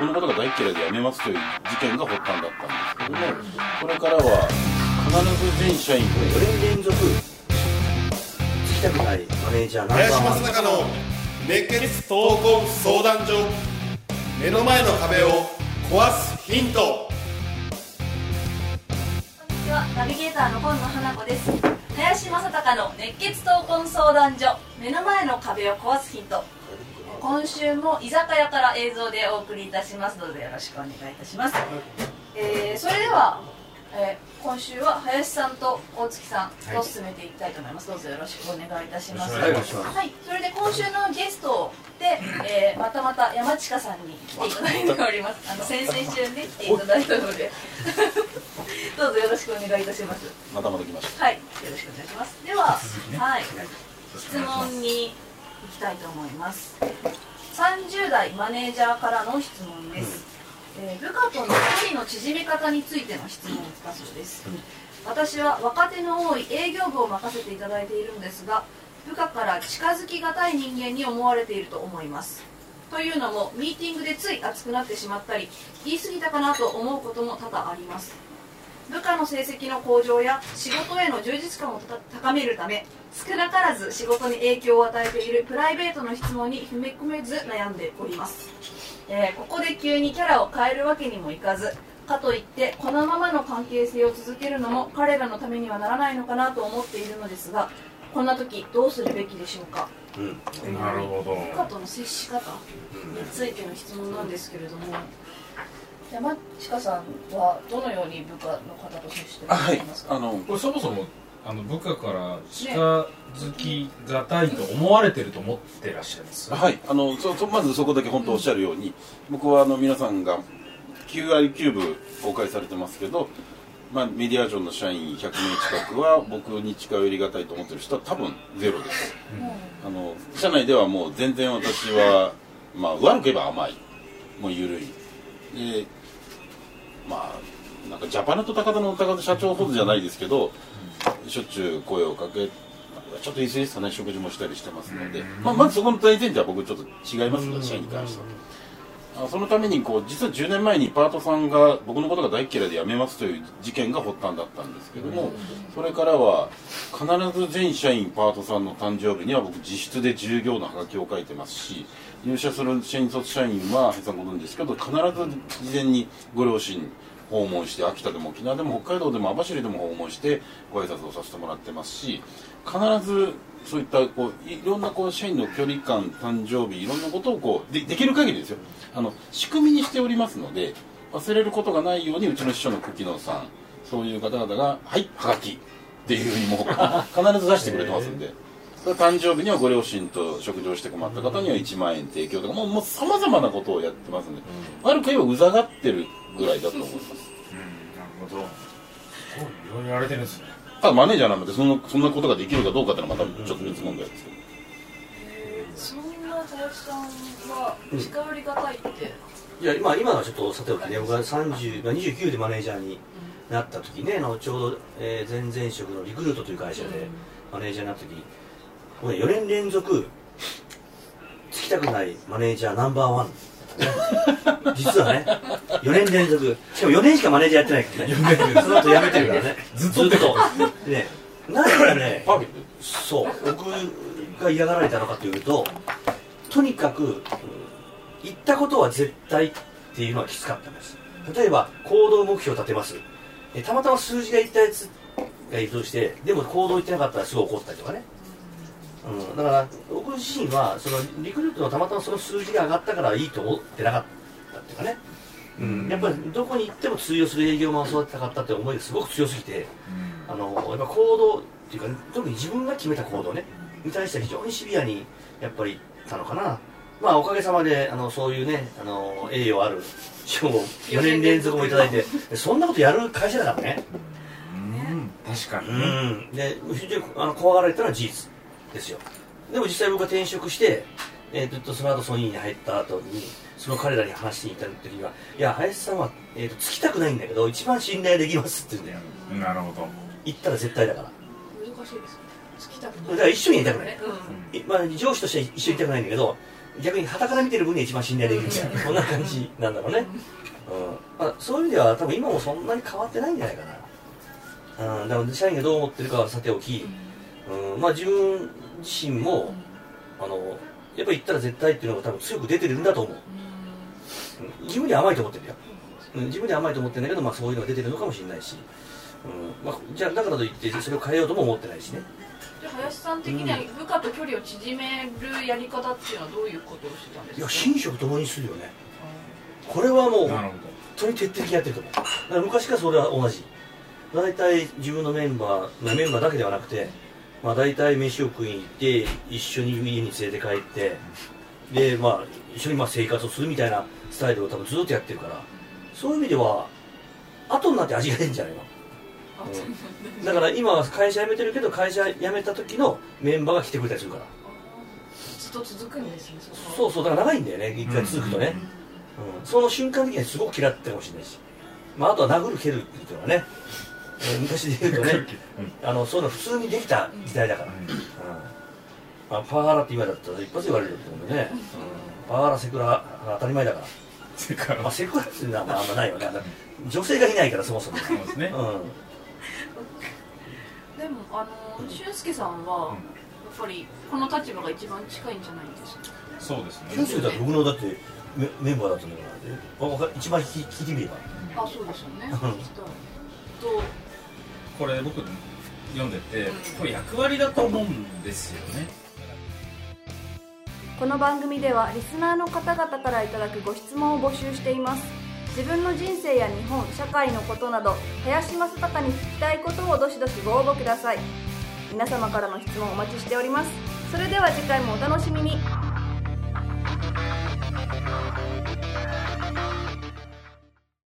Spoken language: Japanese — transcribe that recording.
僕のことが大嫌いで辞めますという事件が発端だったんですけども、それからは必ず全社員4年連続つきたくないマネージャーナンバ林ーワン正の熱血闘魂相談所目の前の壁を壊すヒントこんにちは、ナビゲーターの今野花子です。林正孝の熱血闘魂相談所、目の前の壁を壊すヒント。今週も居酒屋から映像でお送りいたしますのでよろしくお願いいたします。えーそれでは、えー今週は林さんと大月さんと進めていきたいと思います。どうぞよろしくお願いいたします。はい、それで今週のゲストで、えーまたまた山近さんに来ていただいております。あの先々週ね来ていただいたので、どうぞよろしくお願いいたします。またまた来ましたはい、よろしくお願いします。では、はい、質問に行きたいと思います。30代マネージャーからの質問です。えー部下との距離の縮め方についての質問だそうです。私は若手の多い営業部を任せていただいているんですが、部下から近づきがたい人間に思われていると思います。というのも、ミーティングでつい熱くなってしまったり、言い過ぎたかなと思うことも多々あります。部下の成績の向上や仕事への充実感をた高めるため少なからず仕事に影響を与えているプライベートの質問に踏み込めず悩んでおります、えーここで急にキャラを変えるわけにもいかずかといってこのままの関係性を続けるのも彼らのためにはならないのかなと思っているのですがこんな時どうするべきでしょうか？うん。なるほど。部下との接し方についての質問なんですけれども山近さんはどのように部下の方と接していらっしゃいますか、あのこれそもそもあの部下から近づきがたいと思われてると思ってらっしゃいます？はい。あのそそまずそこだけ本当おっしゃるように、僕はあの皆さんが9割9分公開されてますけど、まあ、メディアジョンの社員100名近くは僕に近寄りがたいと思ってる人は多分ゼロです。あの社内ではもう全然私は、まあ、悪く言えば甘い。もう緩い。でまあなんかジャパネット高田の高田社長ほどじゃないですけど、しょっちゅう声をかけちょっと言い過ぎですかね食事もしたりしてますので、まあ、まずそこの大前提は僕ちょっと違いますけど社員に関しては。あそのためにこう実は10年前にパートさんが僕のことが大嫌いで辞めますという事件が発端だったんですけどもそれからは必ず全社員パートさんの誕生日には僕自筆で従業のハガキを書いてますし入社する新卒社員は林さんご存知ですけど必ず事前にご両親訪問して秋田でも沖縄でも北海道でも網走でも訪問してご挨拶をさせてもらってますし必ずそういったこういろんなこう社員の距離感誕生日いろんなことをこうでできる限りですよ。あの仕組みにしておりますので忘れることがないようにうちの師匠の久喜野さんそういう方々が「はいはがき」っていうふうにもう 必ず出してくれてますんで。それは誕生日にはご両親と食事をして困った方には1万円提供とかもうもうさまざまなことをやってますんで、悪く言えばうざがってるぐらいだと思います。うんなるほど。いろいろやられてるんですねただマネージャーなのでそんなそんなことができるかどうかっていうのはまたちょっと別問題ですけど。そんな林さんは近寄りがたいって、いや、まあ、今はちょっとさておきね、僕が30、まあ、29でマネージャーになった時ね、あのちょうど、えー前々職のリクルートという会社でマネージャーになった時もうね、4年連続、つきたくないマネージャーナンバーワン。実はね、4年連続、しかも4年しかマネージャーやってないからね、その後辞めてるからね、ずっと。でね、何がね、そう僕が嫌がられたのかというととにかくうん言ったことは絶対っていうのはきつかったんです。例えば行動目標を立てます。えたまたま数字が言ったやつがいるとしてでも行動言ってなかったらすごい怒ったりとかね、うん、だから僕自身はそのリクルートのたまたまその数字が上がったからいいと思ってなかったっていうかね。うん、やっぱりどこに行っても通用する営業マンを育てたかったって思いがすごく強すぎて、あのやっぱ行動っていうか特に自分が決めた行動ねに対しては非常にシビアにやっぱりたのかな。まあおかげさまであのそういうねあの栄誉ある賞を4年連続もいただいてそんなことやる会社だからね。うん確かうにね。ん。で非常にあの怖がられたのは事実ですよ。でも実際僕が転職して、えー、ずっとその後ソニーに入った後にその彼らに話しに行った時にはいや林さんは、えー、とつきたくないんだけど一番信頼できますって言うんだよ。なるほど言ったら絶対だから。難しいですね。つきたくない。だから一緒にやりたくない。うん。いまあ、上司としては一緒にいたくないんだけど逆に傍から見てる分には一番信頼できるみたいなそんな感じなんだろうね、うん。まあ、そういう意味では多分今もそんなに変わってないんじゃないかな、うん、だから社員がどう思ってるかはさておき、うん。まあ、自分自身もあのやっぱり言ったら絶対っていうのが多分強く出てるんだと思う、うん。自分には甘いと思ってるよ、うん、自分には甘いと思ってるんだけど、まあ、そういうのが出てるのかもしれないし、うん。まあ、じゃあだからといってそれを変えようとも思ってないしね。で林さん的には部下と距離を縮めるやり方っていうのはどういうことをしてたんですか？いや寝食ともにするよね。これはもう本当に徹底的にやってると思う。だから昔からそれは同じ。大体自分のメンバーまあメンバーだけではなくて、まあ、大体飯を食いに行って一緒に家に連れて帰ってでまあ一緒にまあ生活をするみたいなスタイルを多分ずっとやってるから。そういう意味では後になって味が出るんじゃないの？だから今は会社辞めてるけど会社辞めた時のメンバーが来てくれたりするから。ずっと続くんですねそうそうだから長いんだよね一回続くとね、うん。その瞬間的にはすごく嫌ってたかもしれないし、まあ、あとは殴る蹴るっていうのはね、えー昔で言うとねあのそういうの普通にできた時代だから、うん。まあ、パワハラって今だったら一発で言われると思うんでね、うん。パワハラセクハラ当たり前だから、それからまあ、セクハラっていうのはまああんまないよね女性がいないからそもそも、そうですね。うん、でもあの俊介さんはやっぱりこの立場が一番近いんじゃないですか？そうですね。俊介だって僕のだってメメンバーだったんだから一番聞き聞いてみればあそうですよね。うん。とこれ僕読んでてこれ役割だと思うんですよね。この番組ではリスナーの方々からいただくご質問を募集しています自分の人生や日本社会のことなど林正孝に聞きたいことをどしどしご応募ください。皆様からの質問お待ちしております。それでは次回もお楽しみに。